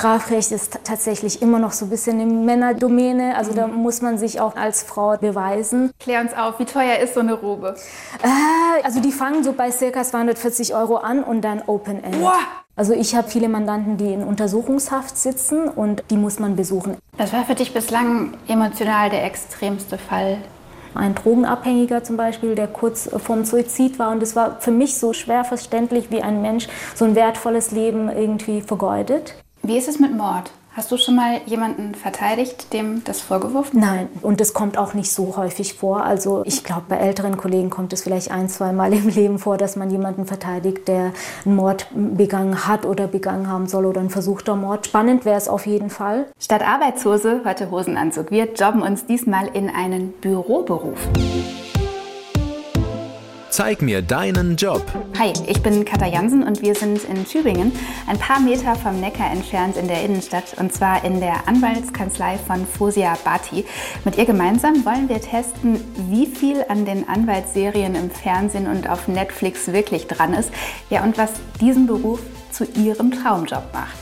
Strafrecht ist tatsächlich immer noch so ein bisschen eine Männerdomäne. Also da muss man sich auch als Frau beweisen. Klär uns auf, wie teuer ist so eine Robe? Äh, also die fangen so bei ca. 240 Euro an und dann Open End. Boah. Also ich habe viele Mandanten, die in Untersuchungshaft sitzen und die muss man besuchen. Was war für dich bislang emotional der extremste Fall? Ein Drogenabhängiger zum Beispiel, der kurz vorm Suizid war. Und es war für mich so schwer verständlich, wie ein Mensch so ein wertvolles Leben irgendwie vergeudet. Wie ist es mit Mord? Hast du schon mal jemanden verteidigt, dem das vorgeworfen Nein, und das kommt auch nicht so häufig vor. Also ich glaube, bei älteren Kollegen kommt es vielleicht ein, zwei Mal im Leben vor, dass man jemanden verteidigt, der einen Mord begangen hat oder begangen haben soll oder ein versuchter Mord. Spannend wäre es auf jeden Fall. Statt Arbeitshose heute Hosenanzug. Wir jobben uns diesmal in einen Büroberuf. Zeig mir deinen Job. Hi, ich bin Katha Jansen und wir sind in Tübingen, ein paar Meter vom Neckar entfernt in der Innenstadt und zwar in der Anwaltskanzlei von Fosia Bati. Mit ihr gemeinsam wollen wir testen, wie viel an den Anwaltsserien im Fernsehen und auf Netflix wirklich dran ist. Ja, und was diesen Beruf zu ihrem Traumjob macht.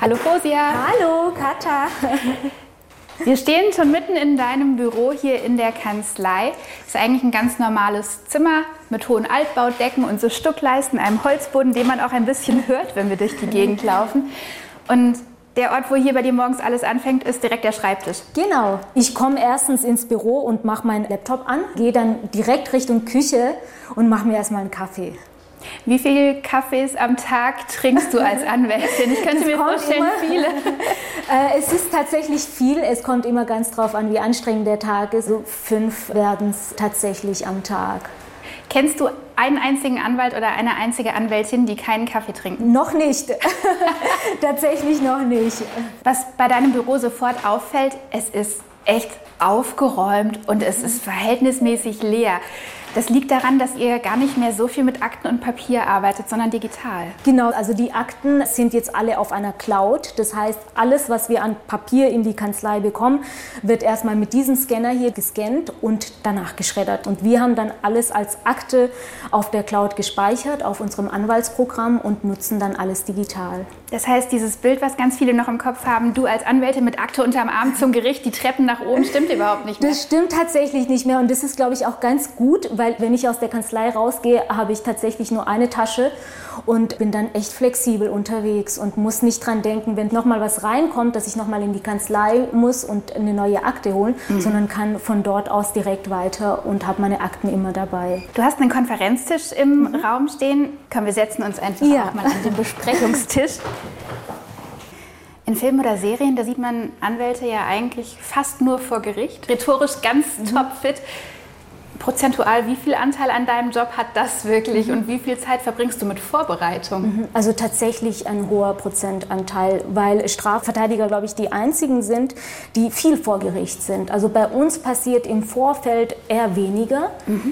Hallo Fosia. Hallo, Katha. Wir stehen schon mitten in deinem Büro hier in der Kanzlei. Ist eigentlich ein ganz normales Zimmer mit hohen Altbaudecken und so Stuckleisten, einem Holzboden, den man auch ein bisschen hört, wenn wir durch die Gegend laufen. Und der Ort, wo hier bei dir morgens alles anfängt, ist direkt der Schreibtisch. Genau. Ich komme erstens ins Büro und mache meinen Laptop an, gehe dann direkt Richtung Küche und mache mir erstmal einen Kaffee. Wie viele Kaffees am Tag trinkst du als Anwältin? Ich könnte Es mir vorstellen, immer- viele. Äh, es ist tatsächlich viel. Es kommt immer ganz drauf an, wie anstrengend der Tag ist. So fünf werden es tatsächlich am Tag. Kennst du einen einzigen Anwalt oder eine einzige Anwältin, die keinen Kaffee trinken? Noch nicht. tatsächlich noch nicht. Was bei deinem Büro sofort auffällt, es ist echt aufgeräumt und es ist verhältnismäßig leer. Das liegt daran, dass ihr gar nicht mehr so viel mit Akten und Papier arbeitet, sondern digital. Genau, also die Akten sind jetzt alle auf einer Cloud. Das heißt, alles, was wir an Papier in die Kanzlei bekommen, wird erstmal mit diesem Scanner hier gescannt und danach geschreddert. Und wir haben dann alles als Akte auf der Cloud gespeichert, auf unserem Anwaltsprogramm und nutzen dann alles digital. Das heißt, dieses Bild, was ganz viele noch im Kopf haben, du als Anwältin mit Akte unterm Arm zum Gericht, die Treppen nach oben, stimmt überhaupt nicht mehr. Das stimmt tatsächlich nicht mehr und das ist, glaube ich, auch ganz gut, weil wenn ich aus der Kanzlei rausgehe, habe ich tatsächlich nur eine Tasche und bin dann echt flexibel unterwegs und muss nicht dran denken, wenn nochmal was reinkommt, dass ich nochmal in die Kanzlei muss und eine neue Akte holen, sondern kann von dort aus direkt weiter und habe meine Akten immer dabei. Du hast einen Konferenztisch im Raum stehen. Komm, wir setzen uns einfach Ja. auch mal an den Besprechungstisch. In Filmen oder Serien, da sieht man Anwälte ja eigentlich fast nur vor Gericht. Rhetorisch ganz topfit. Prozentual, wie viel Anteil an deinem Job hat das wirklich und wie viel Zeit verbringst du mit Vorbereitung? Also tatsächlich ein hoher Prozentanteil, weil Strafverteidiger, glaube ich, die einzigen sind, die viel vor Gericht sind. Also bei uns passiert im Vorfeld eher weniger.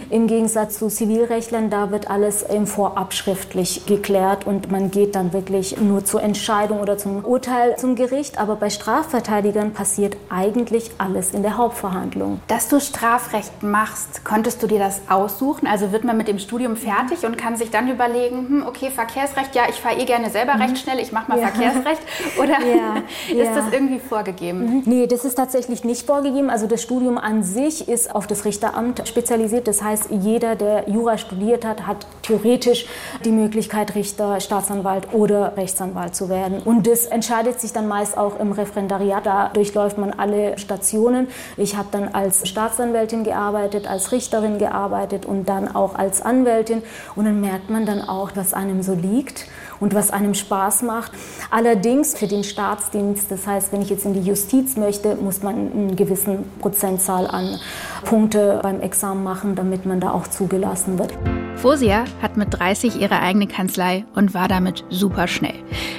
Im Gegensatz zu Zivilrechtlern, da wird alles im Vorab schriftlich geklärt und man geht dann wirklich nur zur Entscheidung oder zum Urteil zum Gericht. Aber bei Strafverteidigern passiert eigentlich alles in der Hauptverhandlung. Dass du Strafrecht machst, konntest du dir das aussuchen? Also wird man mit dem Studium fertig und kann sich dann überlegen, hm, okay, Verkehrsrecht, ja, ich fahre eh gerne selber recht schnell, ich mache mal Ja. Verkehrsrecht. Oder Ja, ist das irgendwie vorgegeben? Nee, das ist tatsächlich nicht vorgegeben. Also das Studium an sich ist auf das Richteramt spezialisiert. Das heißt, jeder, der Jura studiert hat, hat theoretisch die Möglichkeit, Richter, Staatsanwalt oder Rechtsanwalt zu werden. Und das entscheidet sich dann meist auch im Referendariat. Da durchläuft man alle Stationen. Ich habe dann als Staatsanwältin gearbeitet, als Richterin gearbeitet und dann auch als Anwältin. Und dann merkt man dann auch, was einem so liegt und was einem Spaß macht. Allerdings für den Staatsdienst, das heißt, wenn ich jetzt in die Justiz möchte, muss man einen gewissen Prozentzahl an Punkte beim Examen machen, damit man da auch zugelassen wird. Fosia hat mit 30 ihre eigene Kanzlei und war damit super schnell.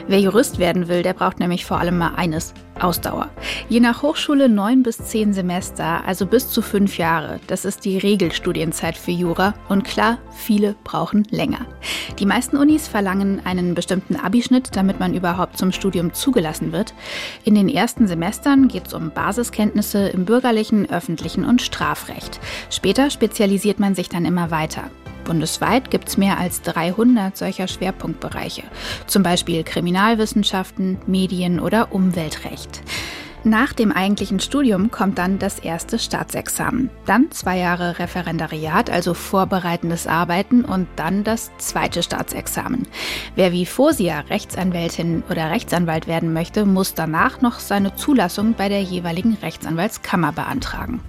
Wer Jurist werden will, der braucht nämlich vor allem mal eines. Ausdauer. Je nach Hochschule neun bis zehn Semester, also bis zu fünf Jahre. Das ist die Regelstudienzeit für Jura. Und klar, viele brauchen länger. Die meisten Unis verlangen einen bestimmten Abischnitt, damit man überhaupt zum Studium zugelassen wird. In den ersten Semestern geht es um Basiskenntnisse im bürgerlichen, öffentlichen und Strafrecht. Später spezialisiert man sich dann immer weiter. Bundesweit gibt es mehr als 300 solcher Schwerpunktbereiche, zum Beispiel Kriminalwissenschaften, Medien oder Umweltrecht. Nach dem eigentlichen Studium kommt dann das erste Staatsexamen, dann zwei Jahre Referendariat, also vorbereitendes Arbeiten und dann das zweite Staatsexamen. Wer wie Fosia Rechtsanwältin oder Rechtsanwalt werden möchte, muss danach noch seine Zulassung bei der jeweiligen Rechtsanwaltskammer beantragen.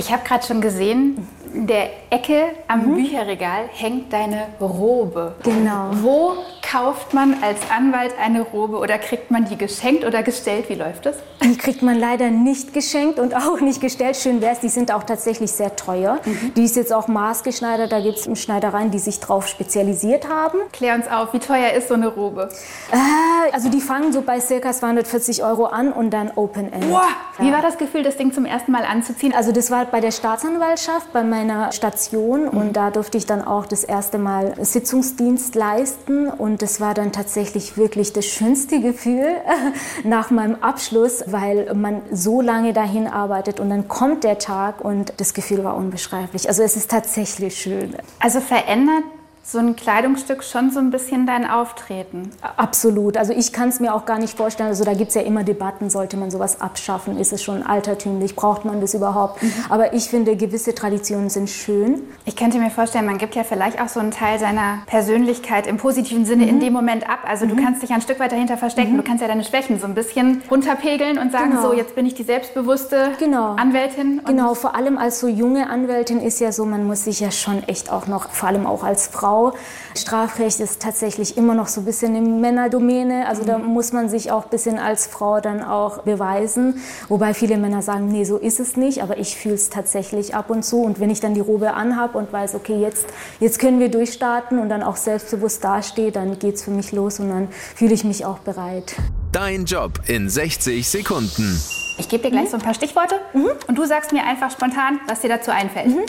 Ich habe gerade schon gesehen, in der Ecke am mhm. Bücherregal hängt deine Robe. Genau. Wo kauft man als Anwalt eine Robe oder kriegt man die geschenkt oder gestellt? Wie läuft das? Die kriegt man leider nicht geschenkt und auch nicht gestellt. Schön wäre es, die sind auch tatsächlich sehr teuer. Mhm. Die ist jetzt auch maßgeschneidert. Da gibt es Schneidereien, die sich drauf spezialisiert haben. Klär uns auf, wie teuer ist so eine Robe? Äh, also die fangen so bei ca. 240 Euro an und dann Open End. Wow. Ja. Wie war das Gefühl, das Ding zum ersten Mal anzuziehen? Also das war bei der Staatsanwaltschaft, bei meiner Station und da durfte ich dann auch das erste Mal Sitzungsdienst leisten und das war dann tatsächlich wirklich das schönste Gefühl nach meinem Abschluss, weil man so lange dahin arbeitet und dann kommt der Tag und das Gefühl war unbeschreiblich. Also es ist tatsächlich schön. Also verändert so ein Kleidungsstück schon so ein bisschen dein Auftreten. Absolut. Also ich kann es mir auch gar nicht vorstellen. Also da gibt es ja immer Debatten, sollte man sowas abschaffen? Ist es schon altertümlich? Braucht man das überhaupt? Mhm. Aber ich finde, gewisse Traditionen sind schön. Ich könnte mir vorstellen, man gibt ja vielleicht auch so einen Teil seiner Persönlichkeit im positiven Sinne mhm. in dem Moment ab. Also mhm. du kannst dich ein Stück weit dahinter verstecken. Mhm. Du kannst ja deine Schwächen so ein bisschen runterpegeln und sagen, genau. so jetzt bin ich die selbstbewusste genau. Anwältin. Genau, vor allem als so junge Anwältin ist ja so, man muss sich ja schon echt auch noch, vor allem auch als Frau, Frau. Strafrecht ist tatsächlich immer noch so ein bisschen eine Männerdomäne. Also da muss man sich auch ein bisschen als Frau dann auch beweisen. Wobei viele Männer sagen, nee, so ist es nicht. Aber ich fühle es tatsächlich ab und zu. Und wenn ich dann die Robe anhabe und weiß, okay, jetzt, jetzt können wir durchstarten und dann auch selbstbewusst dastehe, dann geht es für mich los und dann fühle ich mich auch bereit. Dein Job in 60 Sekunden. Ich gebe dir gleich mhm. so ein paar Stichworte mhm. und du sagst mir einfach spontan, was dir dazu einfällt. Mhm.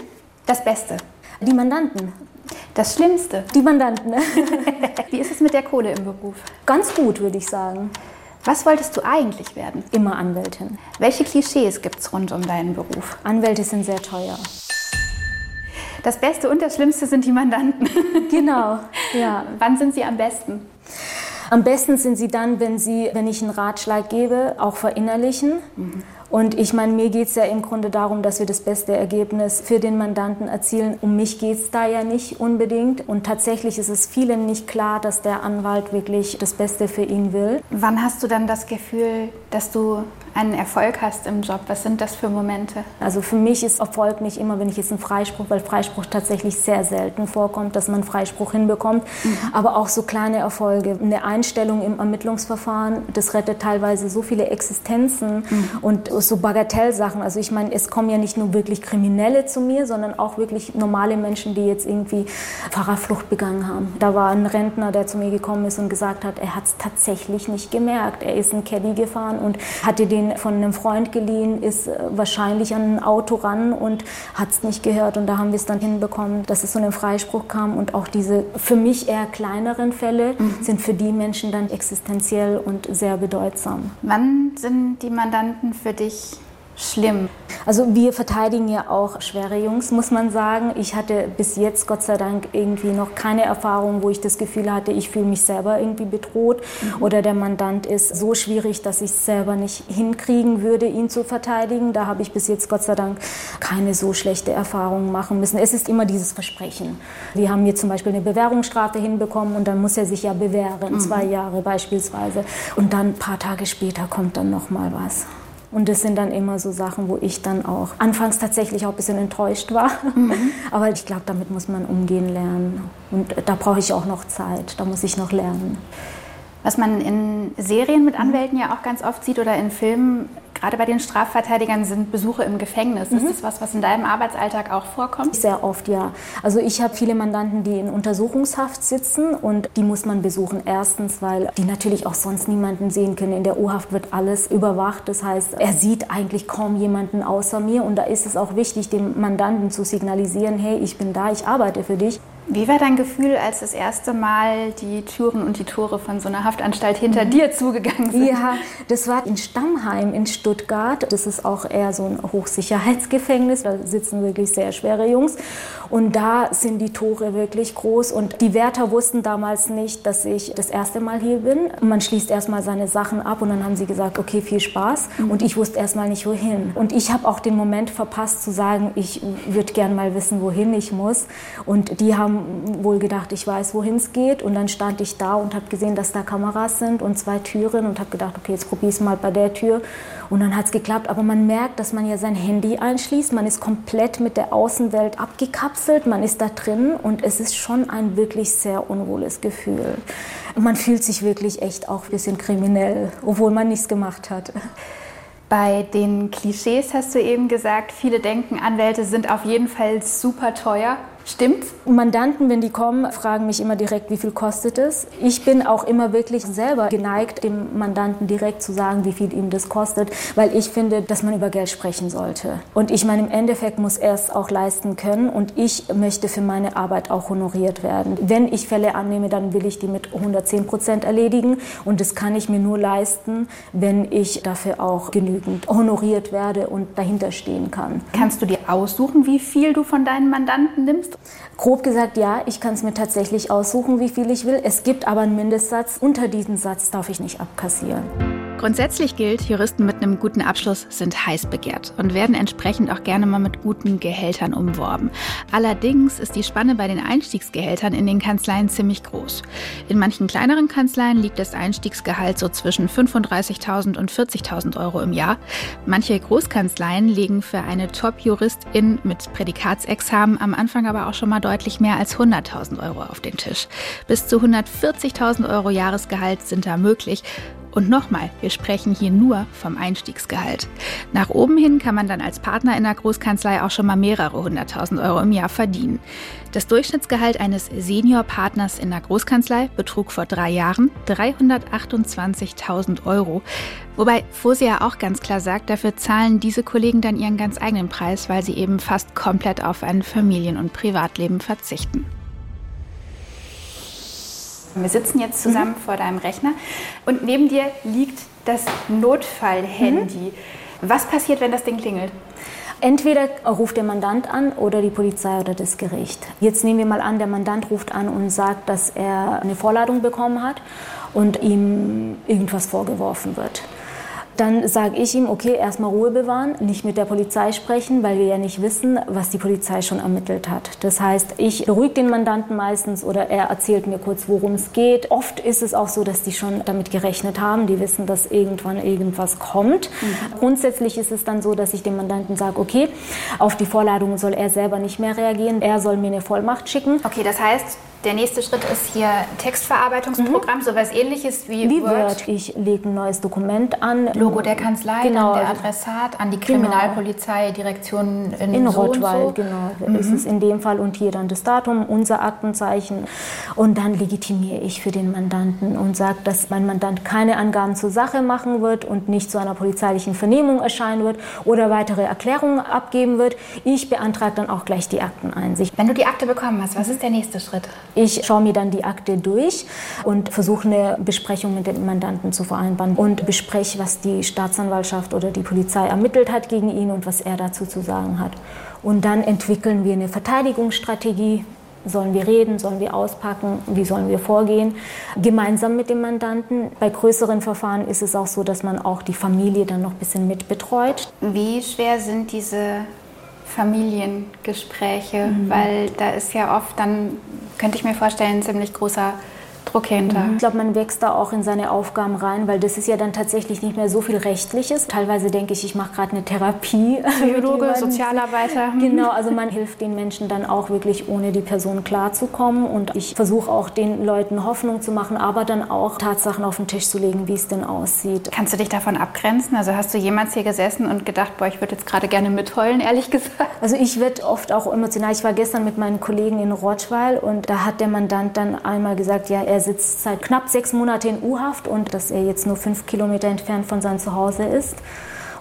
Das Beste. Die Mandanten. Das Schlimmste? Die Mandanten. Wie ist es mit der Kohle im Beruf? Ganz gut, würde ich sagen. Was wolltest du eigentlich werden? Immer Anwältin. Welche Klischees gibt es rund um deinen Beruf? Anwälte sind sehr teuer. Das Beste und das Schlimmste sind die Mandanten. Genau, ja. Wann sind sie am besten? Am besten sind sie dann, wenn, sie, wenn ich einen Ratschlag gebe, auch verinnerlichen. Mhm und ich meine, mir geht es ja im Grunde darum, dass wir das beste Ergebnis für den Mandanten erzielen. Um mich geht es da ja nicht unbedingt. Und tatsächlich ist es vielen nicht klar, dass der Anwalt wirklich das Beste für ihn will. Wann hast du dann das Gefühl, dass du einen Erfolg hast im Job? Was sind das für Momente? Also für mich ist Erfolg nicht immer, wenn ich jetzt einen Freispruch, weil Freispruch tatsächlich sehr selten vorkommt, dass man Freispruch hinbekommt, mhm. aber auch so kleine Erfolge. Eine Einstellung im Ermittlungsverfahren, das rettet teilweise so viele Existenzen mhm. und so Bagatellsachen. Also ich meine, es kommen ja nicht nur wirklich Kriminelle zu mir, sondern auch wirklich normale Menschen, die jetzt irgendwie Fahrerflucht begangen haben. Da war ein Rentner, der zu mir gekommen ist und gesagt hat, er hat es tatsächlich nicht gemerkt. Er ist ein Caddy gefahren und hatte den den von einem Freund geliehen, ist äh, wahrscheinlich an ein Auto ran und hat es nicht gehört. Und da haben wir es dann hinbekommen, dass es zu einem Freispruch kam. Und auch diese für mich eher kleineren Fälle mhm. sind für die Menschen dann existenziell und sehr bedeutsam. Wann sind die Mandanten für dich schlimm. Also wir verteidigen ja auch schwere Jungs, muss man sagen. Ich hatte bis jetzt Gott sei Dank irgendwie noch keine Erfahrung, wo ich das Gefühl hatte, ich fühle mich selber irgendwie bedroht mhm. oder der Mandant ist so schwierig, dass ich es selber nicht hinkriegen würde, ihn zu verteidigen. Da habe ich bis jetzt Gott sei Dank keine so schlechte Erfahrung machen müssen. Es ist immer dieses Versprechen. Wir haben hier zum Beispiel eine Bewährungsstrafe hinbekommen und dann muss er sich ja bewähren, mhm. zwei Jahre beispielsweise. Und dann ein paar Tage später kommt dann noch mal was. Und das sind dann immer so Sachen, wo ich dann auch anfangs tatsächlich auch ein bisschen enttäuscht war. Mhm. Aber ich glaube, damit muss man umgehen lernen. Und da brauche ich auch noch Zeit, da muss ich noch lernen. Was man in Serien mit Anwälten ja auch ganz oft sieht oder in Filmen, gerade bei den Strafverteidigern, sind Besuche im Gefängnis. Mhm. Ist das was, was in deinem Arbeitsalltag auch vorkommt? Sehr oft, ja. Also ich habe viele Mandanten, die in Untersuchungshaft sitzen und die muss man besuchen. Erstens, weil die natürlich auch sonst niemanden sehen können. In der U-Haft wird alles überwacht. Das heißt, er sieht eigentlich kaum jemanden außer mir und da ist es auch wichtig, dem Mandanten zu signalisieren, hey, ich bin da, ich arbeite für dich. Wie war dein Gefühl, als das erste Mal die Türen und die Tore von so einer Haftanstalt hinter mhm. dir zugegangen sind? Ja, das war in Stammheim in Stuttgart. Das ist auch eher so ein Hochsicherheitsgefängnis. Da sitzen wirklich sehr schwere Jungs. Und da sind die Tore wirklich groß. Und die Wärter wussten damals nicht, dass ich das erste Mal hier bin. Man schließt erstmal seine Sachen ab und dann haben sie gesagt, okay, viel Spaß. Und ich wusste erstmal nicht, wohin. Und ich habe auch den Moment verpasst zu sagen, ich würde gern mal wissen, wohin ich muss. Und die haben wohl gedacht, ich weiß, wohin es geht. Und dann stand ich da und habe gesehen, dass da Kameras sind und zwei Türen und habe gedacht, okay, jetzt probiere ich es mal bei der Tür. Und dann hat es geklappt. Aber man merkt, dass man ja sein Handy einschließt. Man ist komplett mit der Außenwelt abgekapselt. Man ist da drin und es ist schon ein wirklich sehr unwohles Gefühl. Man fühlt sich wirklich echt auch ein bisschen kriminell, obwohl man nichts gemacht hat. Bei den Klischees hast du eben gesagt, viele denken, Anwälte sind auf jeden Fall super teuer. Stimmt's? Mandanten, wenn die kommen, fragen mich immer direkt, wie viel kostet es. Ich bin auch immer wirklich selber geneigt, dem Mandanten direkt zu sagen, wie viel ihm das kostet, weil ich finde, dass man über Geld sprechen sollte. Und ich meine, im Endeffekt muss er es auch leisten können und ich möchte für meine Arbeit auch honoriert werden. Wenn ich Fälle annehme, dann will ich die mit 110 Prozent erledigen und das kann ich mir nur leisten, wenn ich dafür auch genügend honoriert werde und dahinter stehen kann. Kannst du dir aussuchen, wie viel du von deinen Mandanten nimmst? Grob gesagt, ja, ich kann es mir tatsächlich aussuchen, wie viel ich will. Es gibt aber einen Mindestsatz. Unter diesen Satz darf ich nicht abkassieren. Grundsätzlich gilt, Juristen mit einem guten Abschluss sind heiß begehrt und werden entsprechend auch gerne mal mit guten Gehältern umworben. Allerdings ist die Spanne bei den Einstiegsgehältern in den Kanzleien ziemlich groß. In manchen kleineren Kanzleien liegt das Einstiegsgehalt so zwischen 35.000 und 40.000 Euro im Jahr. Manche Großkanzleien legen für eine Top-Juristin mit Prädikatsexamen am Anfang aber auch schon mal deutlich mehr als 100.000 Euro auf den Tisch. Bis zu 140.000 Euro Jahresgehalt sind da möglich. Und nochmal, wir sprechen hier nur vom Einstiegsgehalt. Nach oben hin kann man dann als Partner in der Großkanzlei auch schon mal mehrere hunderttausend Euro im Jahr verdienen. Das Durchschnittsgehalt eines Seniorpartners in der Großkanzlei betrug vor drei Jahren 328.000 Euro. Wobei Fosia auch ganz klar sagt, dafür zahlen diese Kollegen dann ihren ganz eigenen Preis, weil sie eben fast komplett auf ein Familien- und Privatleben verzichten. Wir sitzen jetzt zusammen mhm. vor deinem Rechner und neben dir liegt das Notfallhandy. Mhm. Was passiert, wenn das Ding klingelt? Entweder ruft der Mandant an oder die Polizei oder das Gericht. Jetzt nehmen wir mal an, der Mandant ruft an und sagt, dass er eine Vorladung bekommen hat und ihm irgendwas vorgeworfen wird. Dann sage ich ihm, okay, erstmal Ruhe bewahren, nicht mit der Polizei sprechen, weil wir ja nicht wissen, was die Polizei schon ermittelt hat. Das heißt, ich beruhige den Mandanten meistens oder er erzählt mir kurz, worum es geht. Oft ist es auch so, dass die schon damit gerechnet haben, die wissen, dass irgendwann irgendwas kommt. Mhm. Grundsätzlich ist es dann so, dass ich dem Mandanten sage, okay, auf die Vorladung soll er selber nicht mehr reagieren, er soll mir eine Vollmacht schicken. Okay, das heißt, der nächste Schritt ist hier Textverarbeitungsprogramm, mhm. sowas ähnliches wie, wie Word. Word. Ich lege ein neues Dokument an. Logo der Kanzlei, genau. der Adressat, an die genau. Kriminalpolizei, Direktion in, in so Rottweil, so. genau. Mhm. Ist es in dem Fall und hier dann das Datum, unser Aktenzeichen. Und dann legitimiere ich für den Mandanten und sage, dass mein Mandant keine Angaben zur Sache machen wird und nicht zu einer polizeilichen Vernehmung erscheinen wird oder weitere Erklärungen abgeben wird. Ich beantrage dann auch gleich die Akteneinsicht. Wenn du die Akte bekommen hast, was ist der nächste Schritt? Ich schaue mir dann die Akte durch und versuche eine Besprechung mit dem Mandanten zu vereinbaren und bespreche, was die Staatsanwaltschaft oder die Polizei ermittelt hat gegen ihn und was er dazu zu sagen hat. Und dann entwickeln wir eine Verteidigungsstrategie. Sollen wir reden? Sollen wir auspacken? Wie sollen wir vorgehen? Gemeinsam mit dem Mandanten. Bei größeren Verfahren ist es auch so, dass man auch die Familie dann noch ein bisschen mitbetreut. Wie schwer sind diese Familiengespräche, mhm. weil da ist ja oft dann, könnte ich mir vorstellen, ein ziemlich großer Druck hinter. Mhm. Ich glaube, man wächst da auch in seine Aufgaben rein, weil das ist ja dann tatsächlich nicht mehr so viel Rechtliches. Teilweise denke ich, ich mache gerade eine Therapie. Biologe, Sozialarbeiter. Genau, also man hilft den Menschen dann auch wirklich, ohne die Person klarzukommen. Und ich versuche auch den Leuten Hoffnung zu machen, aber dann auch Tatsachen auf den Tisch zu legen, wie es denn aussieht. Kannst du dich davon abgrenzen? Also hast du jemals hier gesessen und gedacht, boah, ich würde jetzt gerade gerne mitheulen, ehrlich gesagt? Also ich werde oft auch emotional. Ich war gestern mit meinen Kollegen in Rottweil und da hat der Mandant dann einmal gesagt, ja, er sitzt seit knapp sechs Monaten in U-Haft und dass er jetzt nur fünf Kilometer entfernt von seinem Zuhause ist.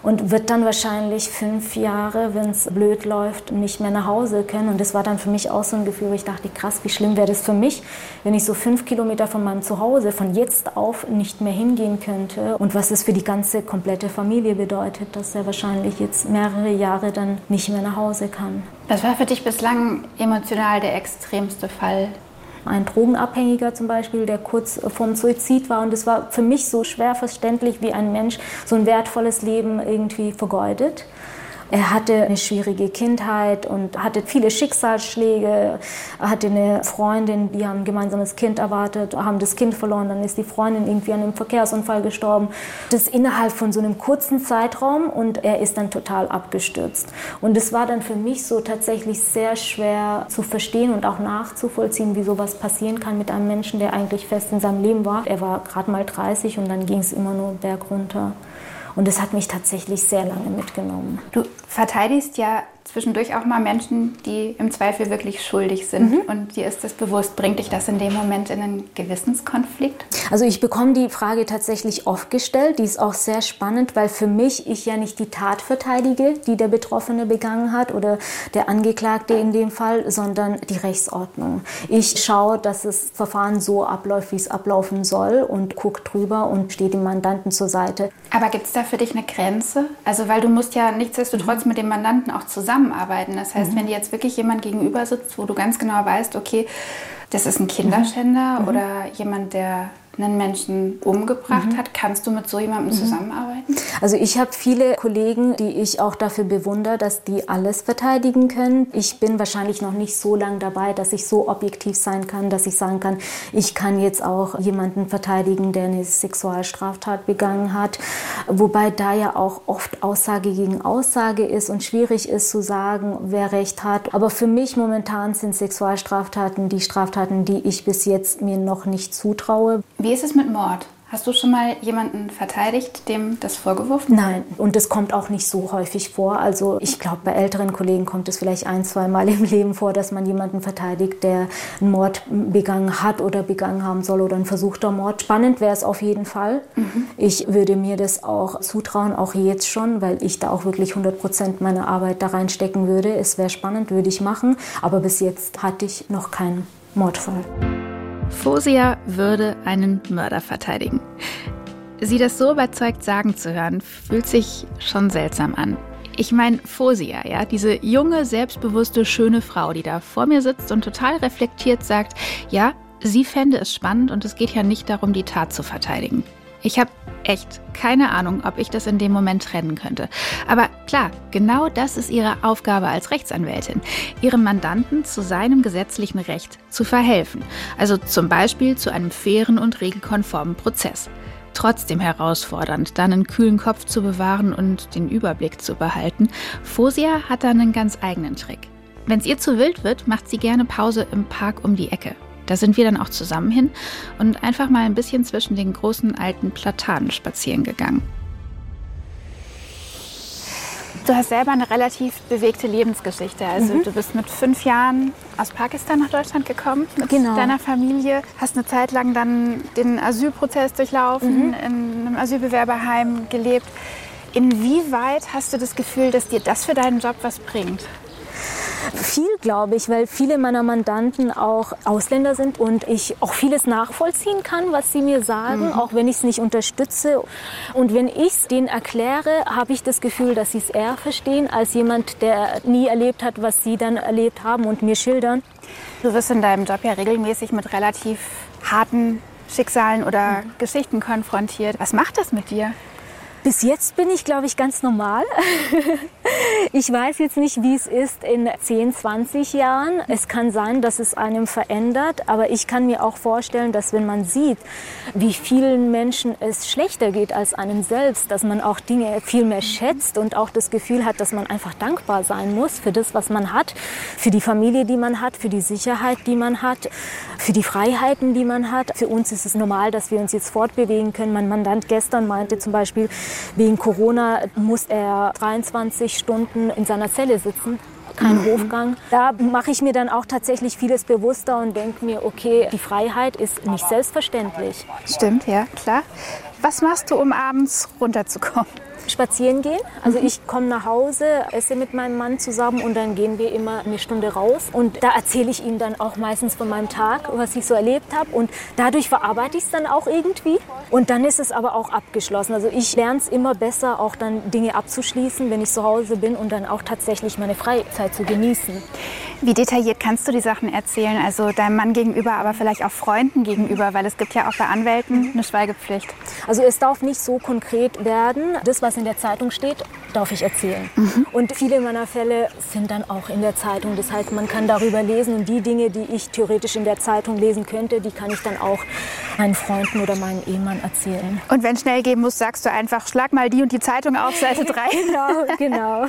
und wird dann wahrscheinlich fünf Jahre, wenn es blöd läuft, nicht mehr nach Hause können. Und das war dann für mich auch so ein Gefühl, wo ich dachte, krass, wie schlimm wäre das für mich, wenn ich so fünf Kilometer von meinem Zuhause von jetzt auf nicht mehr hingehen könnte. Und was es für die ganze komplette Familie bedeutet, dass er wahrscheinlich jetzt mehrere Jahre dann nicht mehr nach Hause kann. Was war für dich bislang emotional der extremste Fall? Ein Drogenabhängiger zum Beispiel, der kurz vorm Suizid war. Und es war für mich so schwer verständlich, wie ein Mensch so ein wertvolles Leben irgendwie vergeudet. Er hatte eine schwierige Kindheit und hatte viele Schicksalsschläge. Er hatte eine Freundin, die haben ein gemeinsames Kind erwartet, haben das Kind verloren, dann ist die Freundin irgendwie an einem Verkehrsunfall gestorben. Das innerhalb von so einem kurzen Zeitraum und er ist dann total abgestürzt. Und es war dann für mich so tatsächlich sehr schwer zu verstehen und auch nachzuvollziehen, wie sowas passieren kann mit einem Menschen, der eigentlich fest in seinem Leben war. Er war gerade mal 30 und dann ging es immer nur bergunter. Und das hat mich tatsächlich sehr lange mitgenommen. Du verteidigst ja zwischendurch auch mal Menschen, die im Zweifel wirklich schuldig sind. Mhm. Und dir ist das bewusst. Bringt dich das in dem Moment in einen Gewissenskonflikt? Also ich bekomme die Frage tatsächlich oft gestellt. Die ist auch sehr spannend, weil für mich ich ja nicht die Tat verteidige, die der Betroffene begangen hat oder der Angeklagte in dem Fall, sondern die Rechtsordnung. Ich schaue, dass das Verfahren so abläuft, wie es ablaufen soll und gucke drüber und stehe dem Mandanten zur Seite. Aber gibt es da für dich eine Grenze? Also weil du musst ja nichtsdestotrotz mit dem Mandanten auch zusammen zusammenarbeiten. Das heißt, mhm. wenn dir jetzt wirklich jemand gegenüber sitzt, wo du ganz genau weißt, okay, das ist ein Kinderschänder mhm. oder jemand, der einen Menschen umgebracht mhm. hat. Kannst du mit so jemandem mhm. zusammenarbeiten? Also ich habe viele Kollegen, die ich auch dafür bewundere, dass die alles verteidigen können. Ich bin wahrscheinlich noch nicht so lange dabei, dass ich so objektiv sein kann, dass ich sagen kann, ich kann jetzt auch jemanden verteidigen, der eine Sexualstraftat begangen hat. Wobei da ja auch oft Aussage gegen Aussage ist und schwierig ist zu sagen, wer recht hat. Aber für mich momentan sind Sexualstraftaten die Straftaten, die ich bis jetzt mir noch nicht zutraue. Wie ist es mit Mord? Hast du schon mal jemanden verteidigt, dem das vorgeworfen? Nein, und das kommt auch nicht so häufig vor. Also ich glaube, bei älteren Kollegen kommt es vielleicht ein, zwei Mal im Leben vor, dass man jemanden verteidigt, der einen Mord begangen hat oder begangen haben soll oder ein versuchter Mord. Spannend wäre es auf jeden Fall. Mhm. Ich würde mir das auch zutrauen, auch jetzt schon, weil ich da auch wirklich 100 Prozent meiner Arbeit da reinstecken würde. Es wäre spannend, würde ich machen. Aber bis jetzt hatte ich noch keinen Mordfall. Fosia würde einen Mörder verteidigen. Sie das so überzeugt sagen zu hören, fühlt sich schon seltsam an. Ich meine, Fosia, ja, diese junge, selbstbewusste, schöne Frau, die da vor mir sitzt und total reflektiert sagt, ja, sie fände es spannend und es geht ja nicht darum, die Tat zu verteidigen. Ich habe echt keine Ahnung, ob ich das in dem Moment trennen könnte. Aber klar, genau das ist ihre Aufgabe als Rechtsanwältin, ihrem Mandanten zu seinem gesetzlichen Recht zu verhelfen. Also zum Beispiel zu einem fairen und regelkonformen Prozess. Trotzdem herausfordernd, dann einen kühlen Kopf zu bewahren und den Überblick zu behalten. Fosia hat da einen ganz eigenen Trick. Wenn es ihr zu wild wird, macht sie gerne Pause im Park um die Ecke. Da sind wir dann auch zusammen hin und einfach mal ein bisschen zwischen den großen alten Platanen spazieren gegangen. Du hast selber eine relativ bewegte Lebensgeschichte. Also mhm. du bist mit fünf Jahren aus Pakistan nach Deutschland gekommen mit genau. deiner Familie, hast eine Zeit lang dann den Asylprozess durchlaufen, mhm. in einem Asylbewerberheim gelebt. Inwieweit hast du das Gefühl, dass dir das für deinen Job was bringt? Viel, glaube ich, weil viele meiner Mandanten auch Ausländer sind und ich auch vieles nachvollziehen kann, was sie mir sagen, mhm. auch wenn ich es nicht unterstütze. Und wenn ich es denen erkläre, habe ich das Gefühl, dass sie es eher verstehen als jemand, der nie erlebt hat, was sie dann erlebt haben und mir schildern. Du wirst in deinem Job ja regelmäßig mit relativ harten Schicksalen oder mhm. Geschichten konfrontiert. Was macht das mit dir? Bis jetzt bin ich, glaube ich, ganz normal. ich weiß jetzt nicht, wie es ist in 10, 20 Jahren. Es kann sein, dass es einem verändert, aber ich kann mir auch vorstellen, dass wenn man sieht, wie vielen Menschen es schlechter geht als einem selbst, dass man auch Dinge viel mehr schätzt und auch das Gefühl hat, dass man einfach dankbar sein muss für das, was man hat, für die Familie, die man hat, für die Sicherheit, die man hat, für die Freiheiten, die man hat. Für uns ist es normal, dass wir uns jetzt fortbewegen können. Mein Mandant gestern meinte zum Beispiel, Wegen Corona muss er 23 Stunden in seiner Zelle sitzen kein mhm. Hofgang. Da mache ich mir dann auch tatsächlich vieles bewusster und denke mir, okay, die Freiheit ist nicht selbstverständlich. Stimmt, ja, klar. Was machst du, um abends runterzukommen? Spazieren gehen. Also mhm. ich komme nach Hause, esse mit meinem Mann zusammen und dann gehen wir immer eine Stunde raus. Und da erzähle ich ihm dann auch meistens von meinem Tag, was ich so erlebt habe. Und dadurch verarbeite ich es dann auch irgendwie. Und dann ist es aber auch abgeschlossen. Also ich lerne es immer besser, auch dann Dinge abzuschließen, wenn ich zu Hause bin und dann auch tatsächlich meine Freizeit zu genießen. Wie detailliert kannst du die Sachen erzählen? Also deinem Mann gegenüber, aber vielleicht auch Freunden gegenüber, weil es gibt ja auch bei Anwälten eine Schweigepflicht. Also es darf nicht so konkret werden. Das, was in der Zeitung steht, darf ich erzählen. Mhm. Und viele meiner Fälle sind dann auch in der Zeitung. Das heißt, man kann darüber lesen und die Dinge, die ich theoretisch in der Zeitung lesen könnte, die kann ich dann auch meinen Freunden oder meinem Ehemann erzählen. Und wenn schnell gehen muss, sagst du einfach, schlag mal die und die Zeitung auf, Seite 3. genau, genau.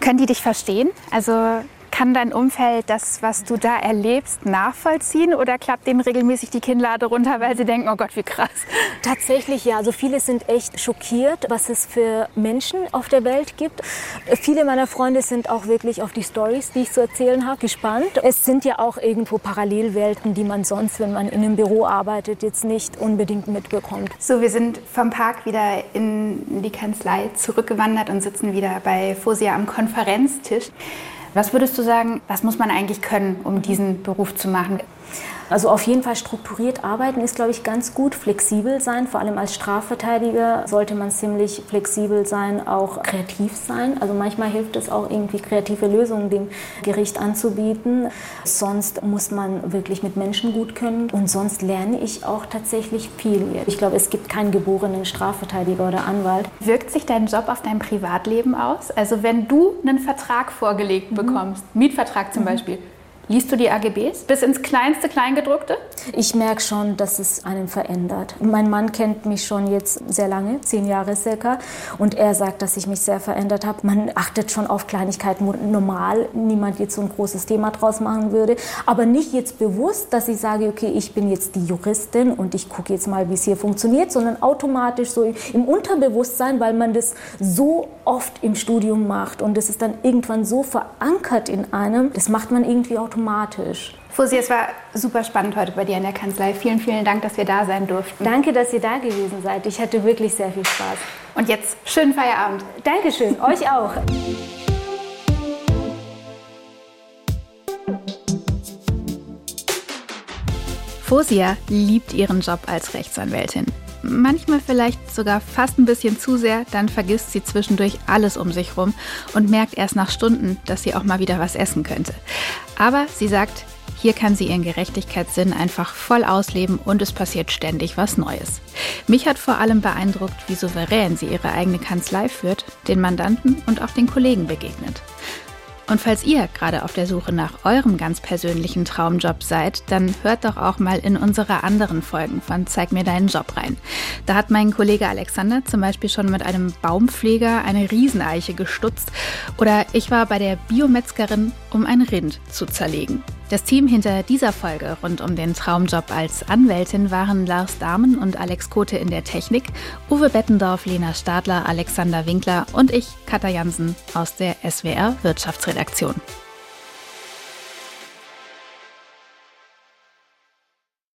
Können die dich verstehen? Also kann dein Umfeld das, was du da erlebst, nachvollziehen oder klappt denen regelmäßig die Kinnlade runter, weil sie denken, oh Gott, wie krass? Tatsächlich ja. Also viele sind echt schockiert, was es für Menschen auf der Welt gibt. Viele meiner Freunde sind auch wirklich auf die Stories, die ich zu erzählen habe, gespannt. Es sind ja auch irgendwo Parallelwelten, die man sonst, wenn man in einem Büro arbeitet, jetzt nicht unbedingt mitbekommt. So, wir sind vom Park wieder in die Kanzlei zurückgewandert und sitzen wieder bei Fosia am Konferenztisch. Was würdest du sagen, was muss man eigentlich können, um diesen Beruf zu machen? Also auf jeden Fall strukturiert arbeiten ist, glaube ich, ganz gut. Flexibel sein, vor allem als Strafverteidiger sollte man ziemlich flexibel sein, auch kreativ sein. Also manchmal hilft es auch irgendwie kreative Lösungen dem Gericht anzubieten. Sonst muss man wirklich mit Menschen gut können und sonst lerne ich auch tatsächlich viel. Ich glaube, es gibt keinen geborenen Strafverteidiger oder Anwalt. Wirkt sich dein Job auf dein Privatleben aus? Also wenn du einen Vertrag vorgelegt mhm. bekommst, mhm. Mietvertrag zum mhm. Beispiel, Liest du die AGBs bis ins kleinste Kleingedruckte? Ich merke schon, dass es einen verändert. Mein Mann kennt mich schon jetzt sehr lange, zehn Jahre circa, und er sagt, dass ich mich sehr verändert habe. Man achtet schon auf Kleinigkeiten, wo normal niemand jetzt so ein großes Thema draus machen würde, aber nicht jetzt bewusst, dass ich sage, okay, ich bin jetzt die Juristin und ich gucke jetzt mal, wie es hier funktioniert, sondern automatisch so im Unterbewusstsein, weil man das so oft im Studium macht und es ist dann irgendwann so verankert in einem, das macht man irgendwie automatisch automatisch. Fusi, es war super spannend heute bei dir in der Kanzlei. Vielen, vielen Dank, dass wir da sein durften. Danke, dass ihr da gewesen seid. Ich hatte wirklich sehr viel Spaß. Und jetzt schönen Feierabend. Dankeschön, euch auch. Fosia liebt ihren Job als Rechtsanwältin. Manchmal vielleicht sogar fast ein bisschen zu sehr, dann vergisst sie zwischendurch alles um sich rum und merkt erst nach Stunden, dass sie auch mal wieder was essen könnte. Aber sie sagt, hier kann sie ihren Gerechtigkeitssinn einfach voll ausleben und es passiert ständig was Neues. Mich hat vor allem beeindruckt, wie souverän sie ihre eigene Kanzlei führt, den Mandanten und auch den Kollegen begegnet. Und falls ihr gerade auf der Suche nach eurem ganz persönlichen Traumjob seid, dann hört doch auch mal in unsere anderen Folgen von Zeig mir deinen Job rein. Da hat mein Kollege Alexander zum Beispiel schon mit einem Baumpfleger eine Rieseneiche gestutzt oder ich war bei der Biometzgerin, um ein Rind zu zerlegen. Das Team hinter dieser Folge rund um den Traumjob als Anwältin waren Lars Dahmen und Alex Kote in der Technik, Uwe Bettendorf, Lena Stadler, Alexander Winkler und ich, Katja Jansen aus der SWR Wirtschaftsredaktion.